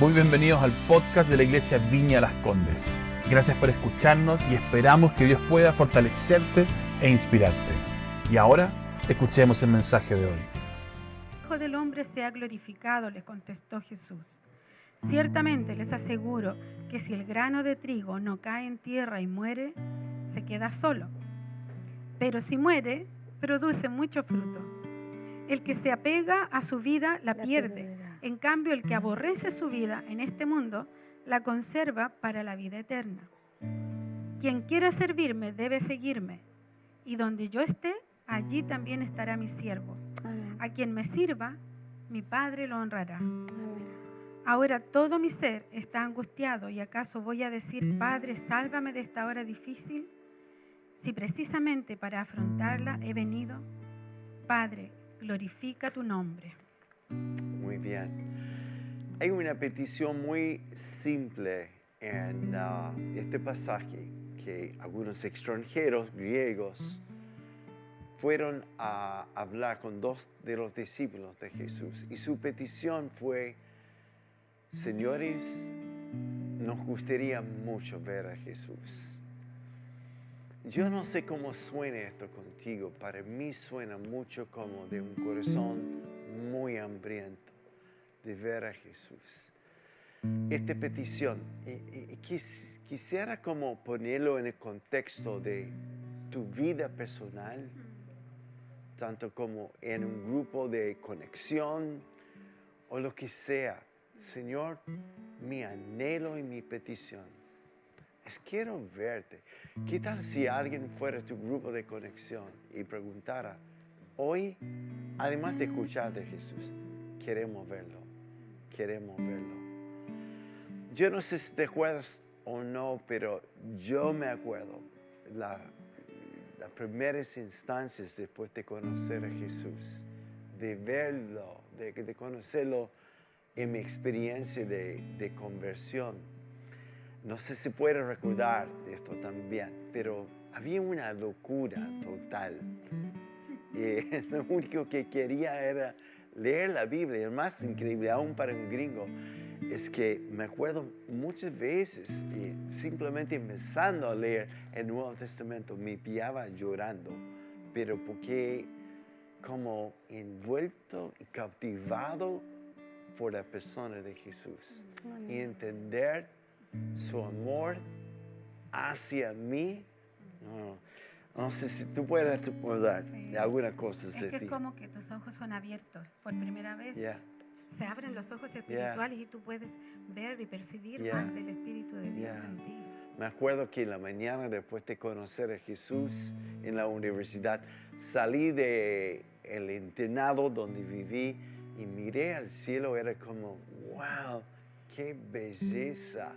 Muy bienvenidos al podcast de la Iglesia Viña Las Condes. Gracias por escucharnos y esperamos que Dios pueda fortalecerte e inspirarte. Y ahora, escuchemos el mensaje de hoy. Hijo del hombre sea glorificado, le contestó Jesús. Ciertamente les aseguro que si el grano de trigo no cae en tierra y muere, se queda solo. Pero si muere, produce mucho fruto. El que se apega a su vida la pierde. En cambio, el que aborrece su vida en este mundo, la conserva para la vida eterna. Quien quiera servirme debe seguirme. Y donde yo esté, allí también estará mi siervo. A quien me sirva, mi Padre lo honrará. Ahora todo mi ser está angustiado y acaso voy a decir, Padre, sálvame de esta hora difícil, si precisamente para afrontarla he venido. Padre, glorifica tu nombre. Muy bien. Hay una petición muy simple en uh, este pasaje que algunos extranjeros griegos fueron a hablar con dos de los discípulos de Jesús y su petición fue, señores, nos gustaría mucho ver a Jesús. Yo no sé cómo suena esto contigo, para mí suena mucho como de un corazón muy hambriento de ver a Jesús. Esta petición, quisiera como ponerlo en el contexto de tu vida personal, tanto como en un grupo de conexión o lo que sea. Señor, mi anhelo y mi petición es quiero verte. ¿Qué tal si alguien fuera tu grupo de conexión y preguntara, hoy, además de escuchar de Jesús, queremos verlo, queremos verlo? Yo no sé si te acuerdas o no, pero yo me acuerdo la, las primeras instancias después de conocer a Jesús, de verlo, de, conocerlo en mi experiencia de, de conversión. No sé si puedes recordar esto también, pero había una locura total. Lo único que quería era leer la Biblia. Y el más increíble, aún para un gringo, es que me acuerdo muchas veces, simplemente empezando a leer el Nuevo Testamento, me pillaba llorando, pero porque como envuelto y cautivado por la persona de Jesús y entender su amor hacia mí. No, sé si tú puedes recordar de alguna cosa es que Es como que tus ojos son abiertos por primera vez. Se abren los ojos espirituales y tú puedes ver y percibir más del Espíritu de Dios en ti. Me acuerdo que en la mañana, después de conocer a Jesús en la universidad, salí de el internado donde viví y miré al cielo, era como, wow, qué belleza.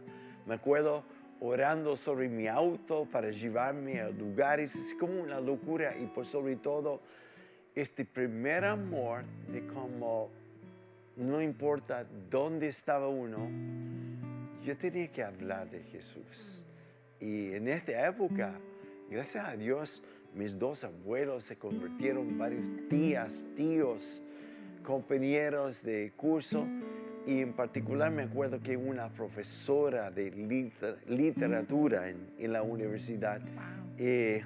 Me acuerdo orando sobre mi auto para llevarme a lugares, es como una locura. Y por sobre todo este primer amor de cómo no importa dónde estaba uno, yo tenía que hablar de Jesús. Y en esta época, gracias a Dios, mis dos abuelos se convirtieron varios tías, tíos, compañeros de curso y en particular me acuerdo que una profesora de literatura en, la universidad eh,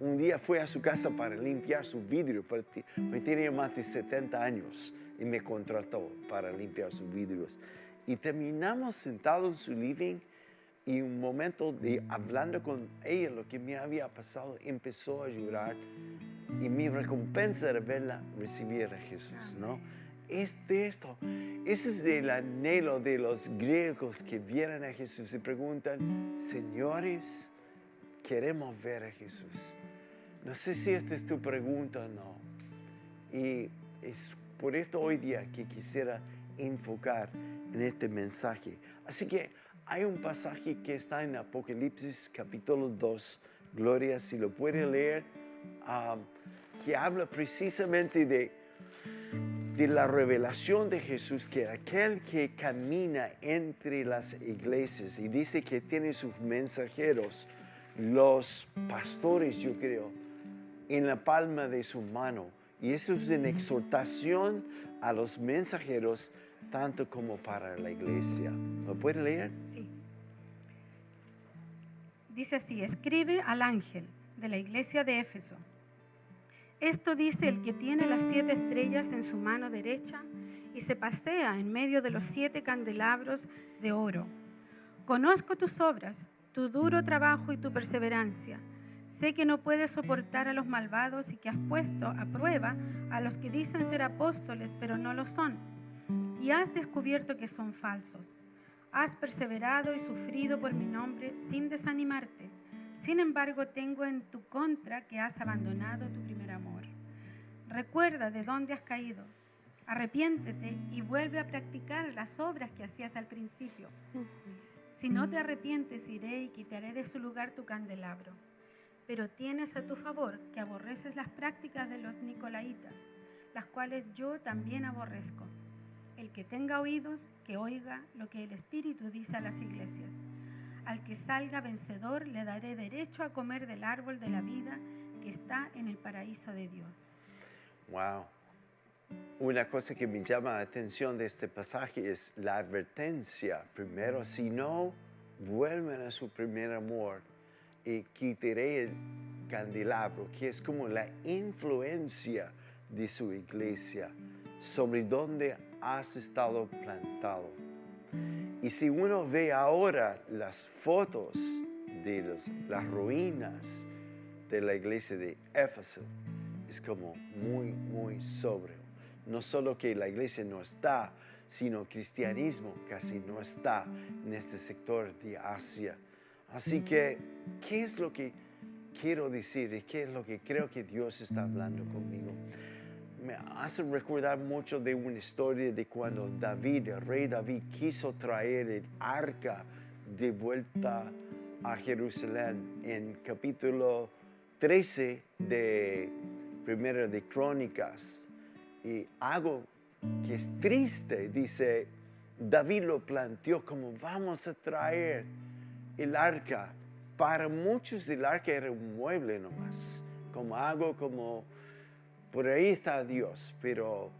un día fue a su casa para limpiar su vidrio, porque tenía más de 70 años y me contrató para limpiar sus vidrios. Y terminamos sentados en su living y un momento de hablando con ella lo que me había pasado, empezó a llorar y mi recompensa era verla recibir a Jesús, ¿no? Es de esto. Es el anhelo de los griegos que vienen a Jesús y preguntan, señores, queremos ver a Jesús. No sé si esta es tu pregunta o no. Y es por esto hoy día que quisiera enfocar en este mensaje. Así que hay un pasaje que está en Apocalipsis capítulo 2, Gloria, si lo puede leer, ah, que habla precisamente de de la revelación de Jesús, que aquel que camina entre las iglesias y dice que tiene sus mensajeros, los pastores, yo creo, en la palma de su mano. Y eso es en exhortación a los mensajeros tanto como para la iglesia. ¿Lo puede leer? Sí. Dice así, escribe al ángel de la iglesia de Éfeso. Esto dice el que tiene las siete estrellas en su mano derecha y se pasea en medio de los siete candelabros de oro. Conozco tus obras, tu duro trabajo y tu perseverancia. Sé que no puedes soportar a los malvados y que has puesto a prueba a los que dicen ser apóstoles, pero no lo son. Y has descubierto que son falsos. Has perseverado y sufrido por mi nombre sin desanimarte. Sin embargo, tengo en tu contra que has abandonado tu primer amor. Recuerda de dónde has caído. Arrepiéntete y vuelve a practicar las obras que hacías al principio. Si no te arrepientes, iré y quitaré de su lugar tu candelabro. Pero tienes a tu favor que aborreces las prácticas de los nicolaitas, las cuales yo también aborrezco. El que tenga oídos, que oiga lo que el Espíritu dice a las iglesias. Al que salga vencedor le daré derecho a comer del árbol de la vida que está en el paraíso de Dios. Wow. Una cosa que me llama la atención de este pasaje es la advertencia. Primero, si no vuelven a su primer amor, y quitaré el candelabro, que es como la influencia de su iglesia sobre donde has estado plantado. Y si uno ve ahora las fotos de las ruinas de la iglesia de Éfeso, es como muy, muy sobrio. No solo que la iglesia no está, sino cristianismo casi no está en este sector de Asia. Así que, ¿qué es lo que quiero decir y qué es lo que creo que Dios está hablando conmigo? Me hace recordar mucho de una historia de cuando David, el rey David, quiso traer el arca de vuelta a Jerusalén en capítulo 13 de Primera de Crónicas. Y algo que es triste, dice, David lo planteó como vamos a traer el arca. Para muchos el arca era un mueble nomás, como algo como, por ahí está Dios, pero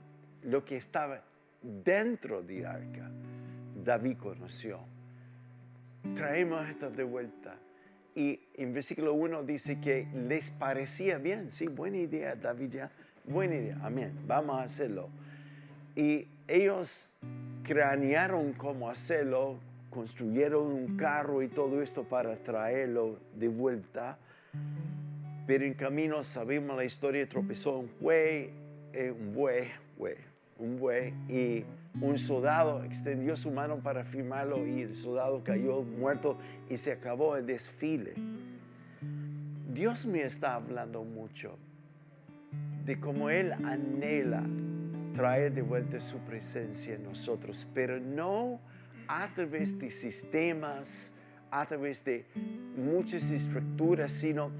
lo que estaba dentro del arca, David conoció. Traemos esto de vuelta. Y en versículo 1 dice que les parecía bien, sí, buena idea, David ya, buena idea, amén, vamos a hacerlo. Y ellos cranearon cómo hacerlo, construyeron un carro y todo esto para traerlo de vuelta. Pero en camino sabemos la historia, tropezó un buey, eh, un buey, un buey, y un soldado extendió su mano para firmarlo y el soldado cayó muerto y se acabó el desfile. Dios me está hablando mucho de cómo Él anhela traer de vuelta su presencia en nosotros, pero no a través de sistemas, a través de muchas estructuras, sino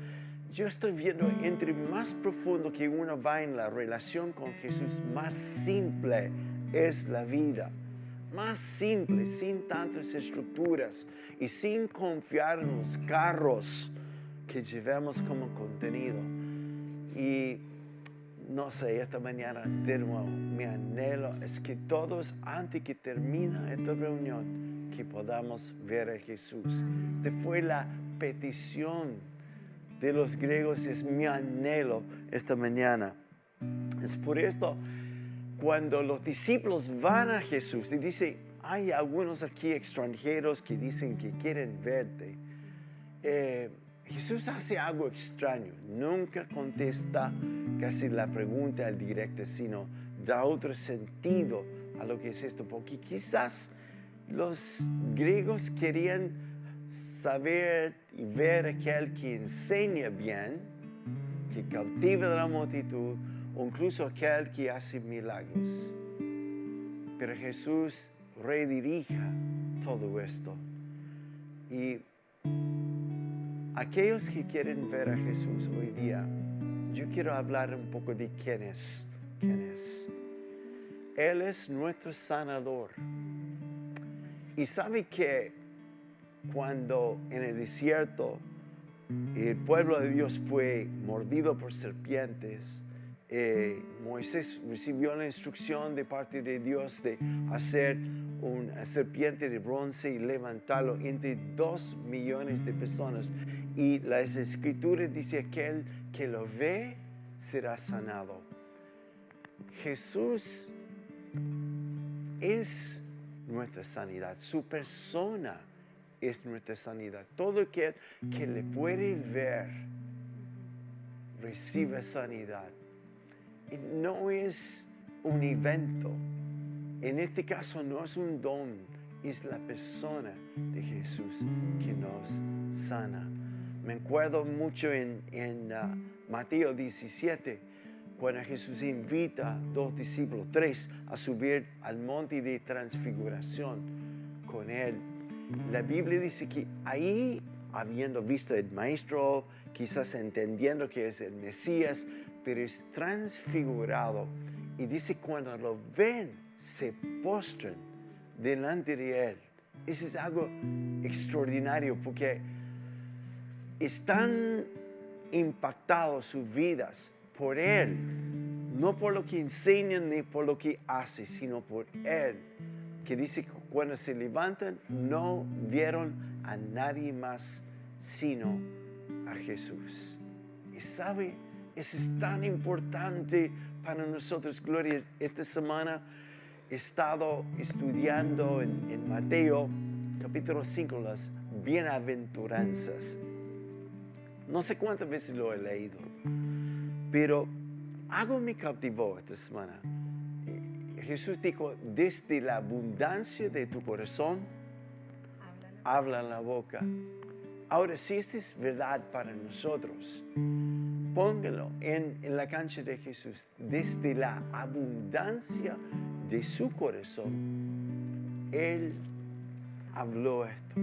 yo estoy viendo entre más profundo que uno va en la relación con Jesús, más simple es la vida. Más simple, sin tantas estructuras y sin confiar en los carros que llevamos como contenido. Y no sé, esta mañana de nuevo, mi anhelo es que todos, antes que termine esta reunión, que podamos ver a Jesús. Esta fue la petición de los griegos, es mi anhelo esta mañana. Es por esto, cuando los discípulos van a Jesús y dice, hay algunos aquí extranjeros que dicen que quieren verte. Eh, Jesús hace algo extraño, nunca contesta casi la pregunta al directo, sino da otro sentido a lo que es esto, porque quizás los griegos querían saber y ver aquel que enseña bien, que cautiva la multitud, o incluso aquel que hace milagros. Pero Jesús redirija todo esto. Y aquellos que quieren ver a Jesús hoy día, yo quiero hablar un poco de quién es. ¿Quién es? Él es nuestro sanador. Y sabe que cuando en el desierto el pueblo de Dios fue mordido por serpientes, eh, Moisés recibió la instrucción de parte de Dios de hacer una serpiente de bronce y levantarlo entre dos millones de personas. Y las escrituras dice aquel que lo ve será sanado. Jesús es nuestra sanidad, su persona es nuestra sanidad. Todo aquel que le puede ver recibe sanidad. Y no es un evento. En este caso no es un don, es la persona de Jesús que nos sana. Me acuerdo mucho en, uh, Mateo 17, cuando Jesús invita a dos discípulos, tres, a subir al monte de transfiguración con él. La Biblia dice que ahí, habiendo visto el maestro, quizás entendiendo que es el Mesías, pero es transfigurado. Y dice, cuando lo ven, se postran delante de Él. Eso es algo extraordinario porque están impactados sus vidas por Él, no por lo que enseñan ni por lo que hace, sino por Él, que dice que cuando se levantan no vieron a nadie más sino a Jesús. Y sabe, eso es tan importante para nosotros, Gloria. Esta semana he estado estudiando en, Mateo capítulo 5 las bienaventuranzas. No sé cuántas veces lo he leído, pero algo me cautivó esta semana. Jesús dijo, desde la abundancia de tu corazón, habla la boca. Ahora, si esto es verdad para nosotros, póngalo en, en, la cancha de Jesús. Desde la abundancia de su corazón, Él habló esto.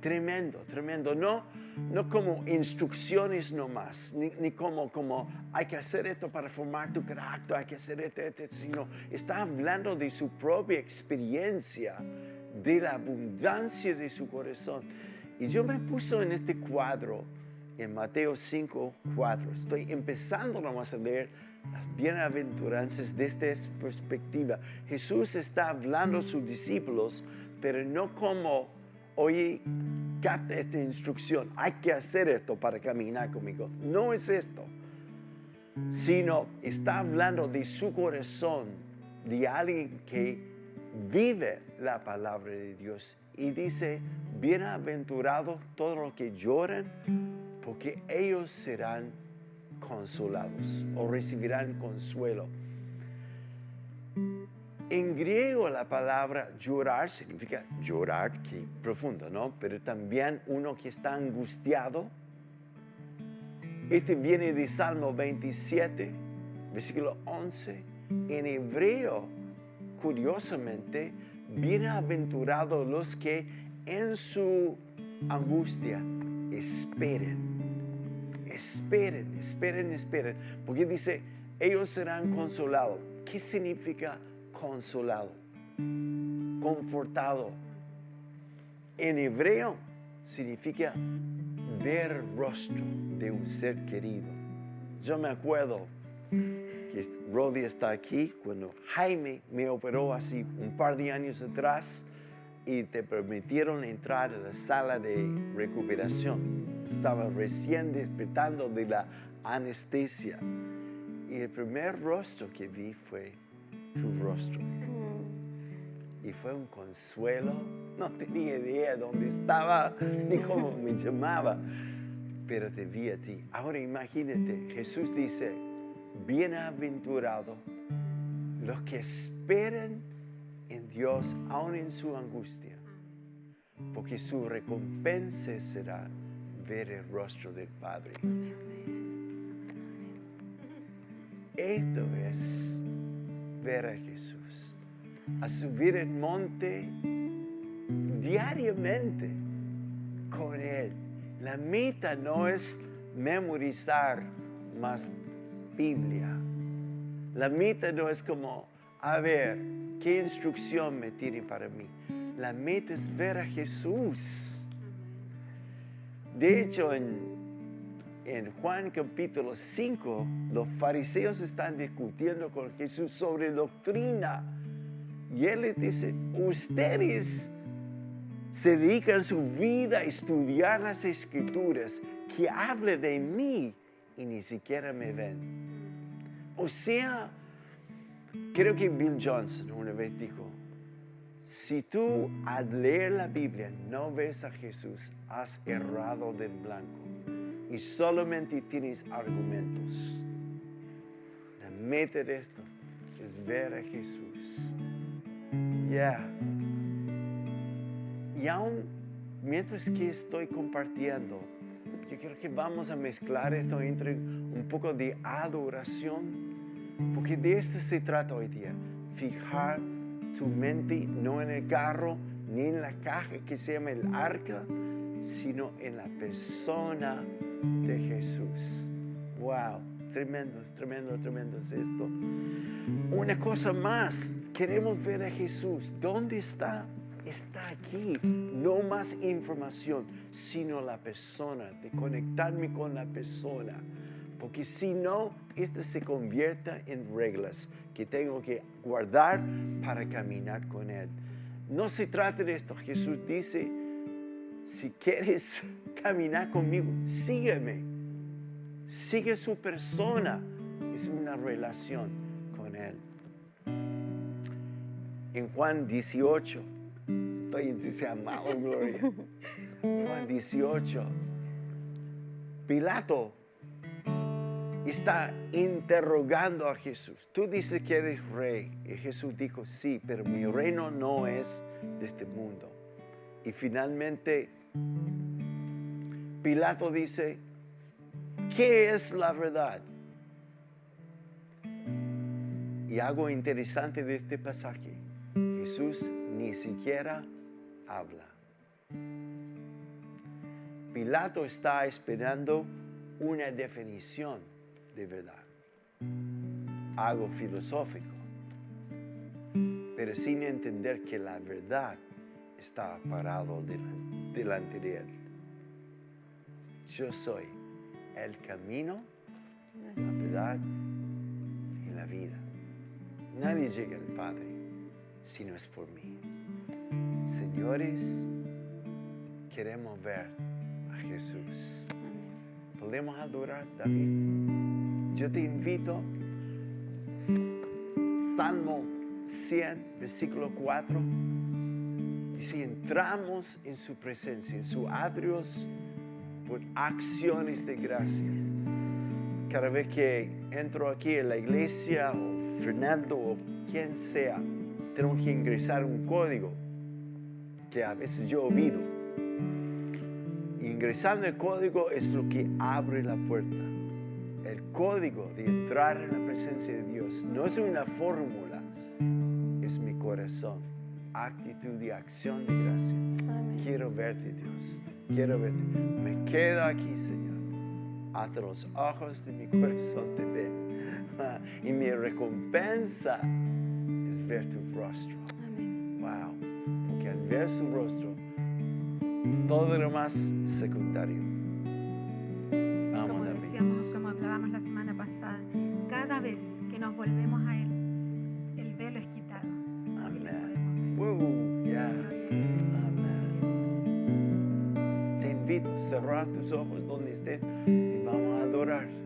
Tremendo, tremendo. No, no como instrucciones nomás, ni, ni como, como hay que hacer esto para formar tu carácter, hay que hacer esto, esto, sino está hablando de su propia experiencia, de la abundancia de su corazón. Y yo me puse en este cuadro, en Mateo 5, 4. Estoy empezando nomás a leer las bienaventuranzas desde esta perspectiva. Jesús está hablando a sus discípulos, pero no como, oye, capta esta instrucción, hay que hacer esto para caminar conmigo. No es esto, sino está hablando de su corazón, de alguien que vive la palabra de Dios y dice, bienaventurados todos los que lloran, porque ellos serán consolados o recibirán consuelo. En griego la palabra llorar significa llorar, que profundo, ¿no? Pero también uno que está angustiado. Este viene de Salmo 27, versículo 11. En hebreo, curiosamente, bienaventurados los que en su angustia esperen. Esperen, esperen, esperen. Porque dice, ellos serán consolados. ¿Qué significa consolado? Confortado. En hebreo significa ver rostro de un ser querido. Yo me acuerdo que Rodi está aquí cuando Jaime me operó así un par de años atrás y te permitieron entrar a la sala de recuperación. Estaba recién despertando de la anestesia y el primer rostro que vi fue tu rostro. Y fue un consuelo. No tenía idea dónde estaba ni cómo me llamaba, pero te vi a ti. Ahora imagínate, Jesús dice, bienaventurado los que esperan en Dios aun en su angustia, porque su recompensa será ver el rostro del Padre. Esto es ver a Jesús, a subir el monte diariamente con Él. La meta no es memorizar más Biblia. La meta no es como, a ver, ¿qué instrucción me tiene para mí? La meta es ver a Jesús. De hecho, en en Juan capítulo 5, los fariseos están discutiendo con Jesús sobre doctrina. Y él les dice, ustedes se dedican su vida a estudiar las escrituras, que hable de mí y ni siquiera me ven. O sea, creo que Bill Johnson una vez dijo, si tú al leer la Biblia no ves a Jesús, has errado del blanco y solamente tienes argumentos. La meta de esto es ver a Jesús. Ya. Y aún mientras que estoy compartiendo, yo quiero que vamos a mezclar esto entre un poco de adoración, porque de esto se trata hoy día. Fijar tu mente no en el carro ni en la caja que se llama el arca, sino en la persona de Jesús. Wow, tremendo, tremendo, tremendo es esto. Una cosa más, queremos ver a Jesús. ¿Dónde está? Está aquí. No más información, sino la persona, de conectarme con la persona. Porque si no, esto se convierte en reglas que tengo que guardar para caminar con Él. No se trata de esto. Jesús dice, si quieres caminar conmigo, sígueme. Sigue su persona. Es una relación con Él. En Juan 18, estoy entusiasmado, Gloria. Juan 18, Pilato está interrogando a Jesús. Tú dices que eres rey. Y Jesús dijo, sí, pero mi reino no es de este mundo. Y finalmente Pilato dice, ¿qué es la verdad? Y algo interesante de este pasaje, Jesús ni siquiera habla. Pilato está esperando una definición de verdad, algo filosófico, pero sin entender que la verdad está parado delante de él. Yo soy el camino, la verdad y la vida. Nadie llega al Padre si no es por mí. Señores, queremos ver a Jesús. Podemos adorar David. Yo te invito, Salmo 100, versículo 4. Dice, entramos en su presencia, en sus atrios por acciones de gracia. Cada vez que entro aquí en la iglesia, o Fernando, o quien sea, tengo que ingresar un código que a veces yo olvido. Ingresando el código es lo que abre la puerta. El código de entrar en la presencia de Dios no es una fórmula, es mi corazón, actitud y acción de gracia. Quiero verte, Dios. Quiero verte. Me quedo aquí, Señor. Hasta los ojos de mi corazón te ven. Y mi recompensa es ver tu rostro. Wow. Porque al ver su rostro, todo lo más secundario. Cerrar tus ojos donde estés y vamos a adorar.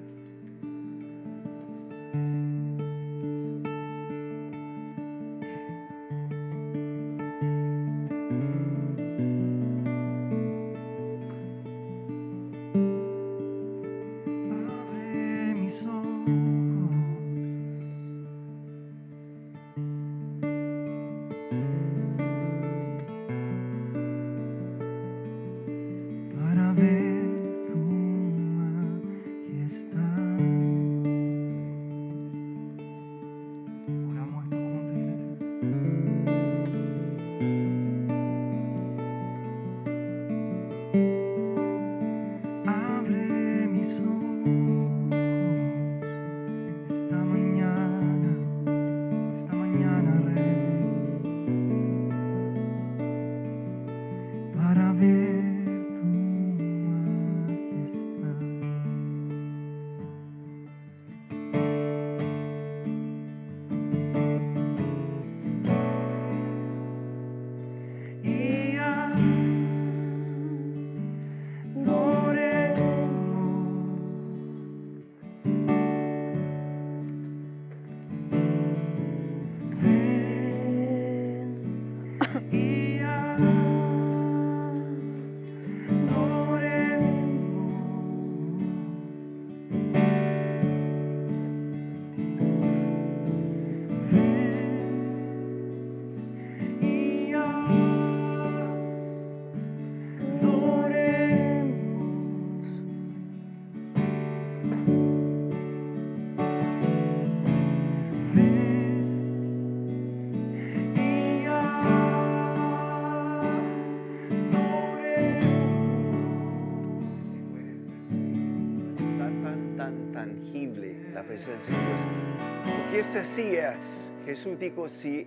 Porque es así es. Jesús dijo, si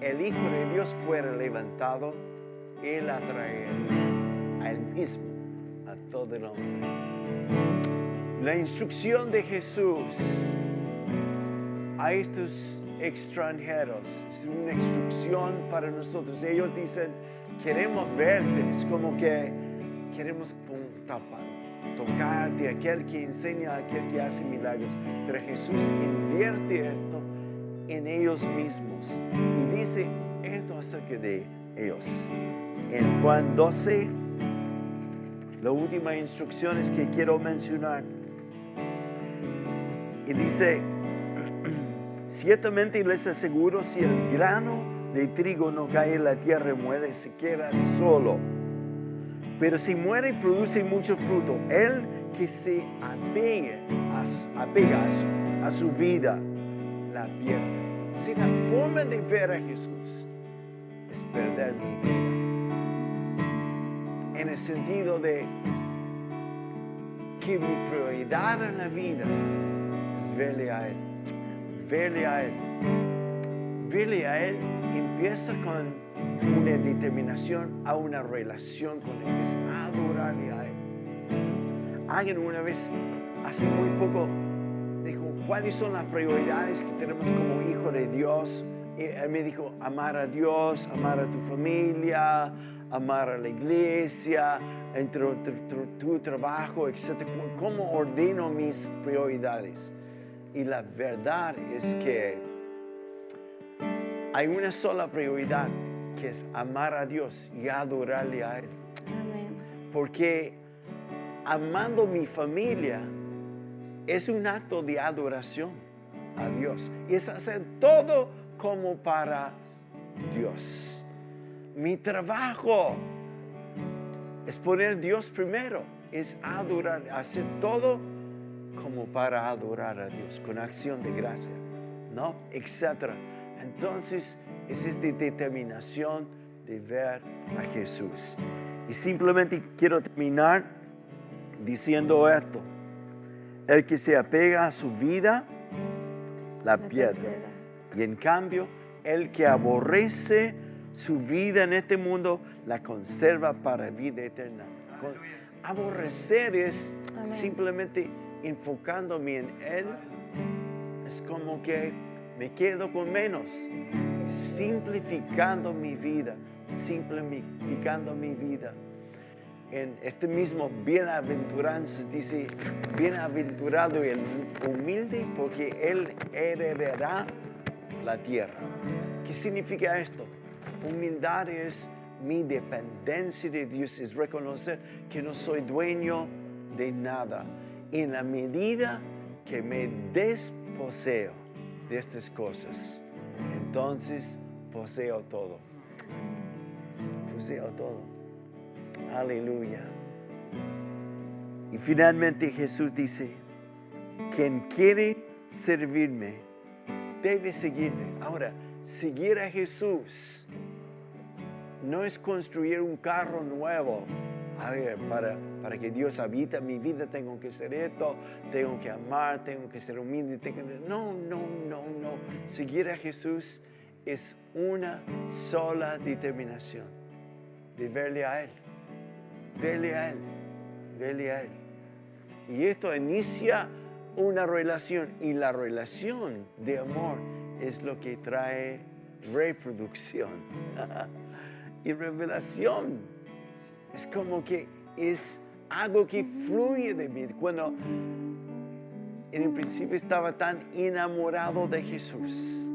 el Hijo de Dios fuera levantado, Él atraería a Él mismo, a todo el hombre. La instrucción de Jesús a estos extranjeros es una instrucción para nosotros. Ellos dicen, queremos verte, es como que queremos pum, tapa- tocar de aquel que enseña, aquel que hace milagros. Pero Jesús invierte esto en ellos mismos y dice esto acerca de ellos. En Juan 12, la última instrucción es que quiero mencionar. Y dice, ciertamente les aseguro, si el grano de trigo no cae en la tierra y muere, se queda solo. Pero si muere, produce mucho fruto. El que se apegue a, apega a su, a su vida, la pierde. Si la forma de ver a Jesús es perder mi vida. En el sentido de que mi prioridad en la vida es verle a Él. Verle a Él. Verle a Él empieza con una determinación a una relación con Él, es adorarle a Él. Alguien una vez, hace muy poco, dijo, ¿cuáles son las prioridades que tenemos como hijo de Dios? Y él me dijo, amar a Dios, amar a tu familia, amar a la iglesia, entre tu, tu- tu trabajo, etc. ¿Cómo ordeno mis prioridades? Y la verdad es que hay una sola prioridad, que es amar a Dios y adorarle a Él. Amén. Porque amando mi familia es un acto de adoración a Dios. Y es hacer todo como para Dios. Mi trabajo es poner Dios primero, es adorar, hacer todo como para adorar a Dios, con acción de gracia, ¿no? Etcétera. Entonces, es esta determinación de ver a Jesús. Y simplemente quiero terminar diciendo esto. El que se apega a su vida, la La pierde. Y en cambio, el que aborrece su vida en este mundo, la conserva para vida eterna. Aborrecer es Amén. simplemente enfocándome en Él. Es como que me quedo con menos. Simplificando mi vida, simplificando mi vida. En este mismo bienaventuranzas dice, bienaventurado el humilde porque él heredará la tierra. ¿Qué significa esto? Humildad es mi dependencia de Dios, es reconocer que no soy dueño de nada. En la medida que me desposeo de estas cosas, entonces poseo todo. Poseo todo. Aleluya. Y finalmente Jesús dice, quien quiere servirme, debe seguirme. Ahora, seguir a Jesús no es construir un carro nuevo. A ver, para, para que Dios habita mi vida tengo que ser esto, tengo que amar, tengo que ser humilde. tengo que- No, no, no, no. Seguir a Jesús es una sola determinación de verle a Él, verle a Él, verle a Él. Y esto inicia una relación y la relación de amor es lo que trae reproducción y revelación. Es como que es algo que fluye de mí. Cuando en el principio estaba tan enamorado de Jesús,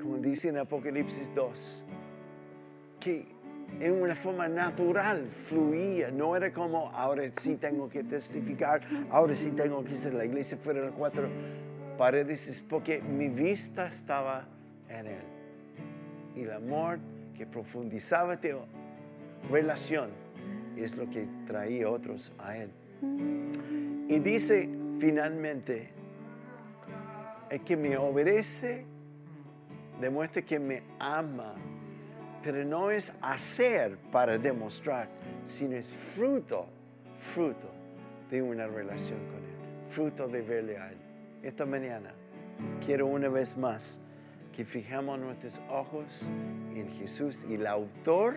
como dice en Apocalipsis 2, que en una forma natural fluía, no era como ahora sí tengo que testificar, ahora sí tengo que ser la iglesia fuera de las cuatro paredes, es porque mi vista estaba en Él. Y el amor que profundizaba de relación es lo que traía otros a Él. Y dice finalmente, el que me obedece demuestra que me ama, pero no es hacer para demostrar, sino es fruto, fruto de una relación con Él, fruto de verle a Él. Esta mañana quiero una vez más que fijamos nuestros ojos en Jesús, el autor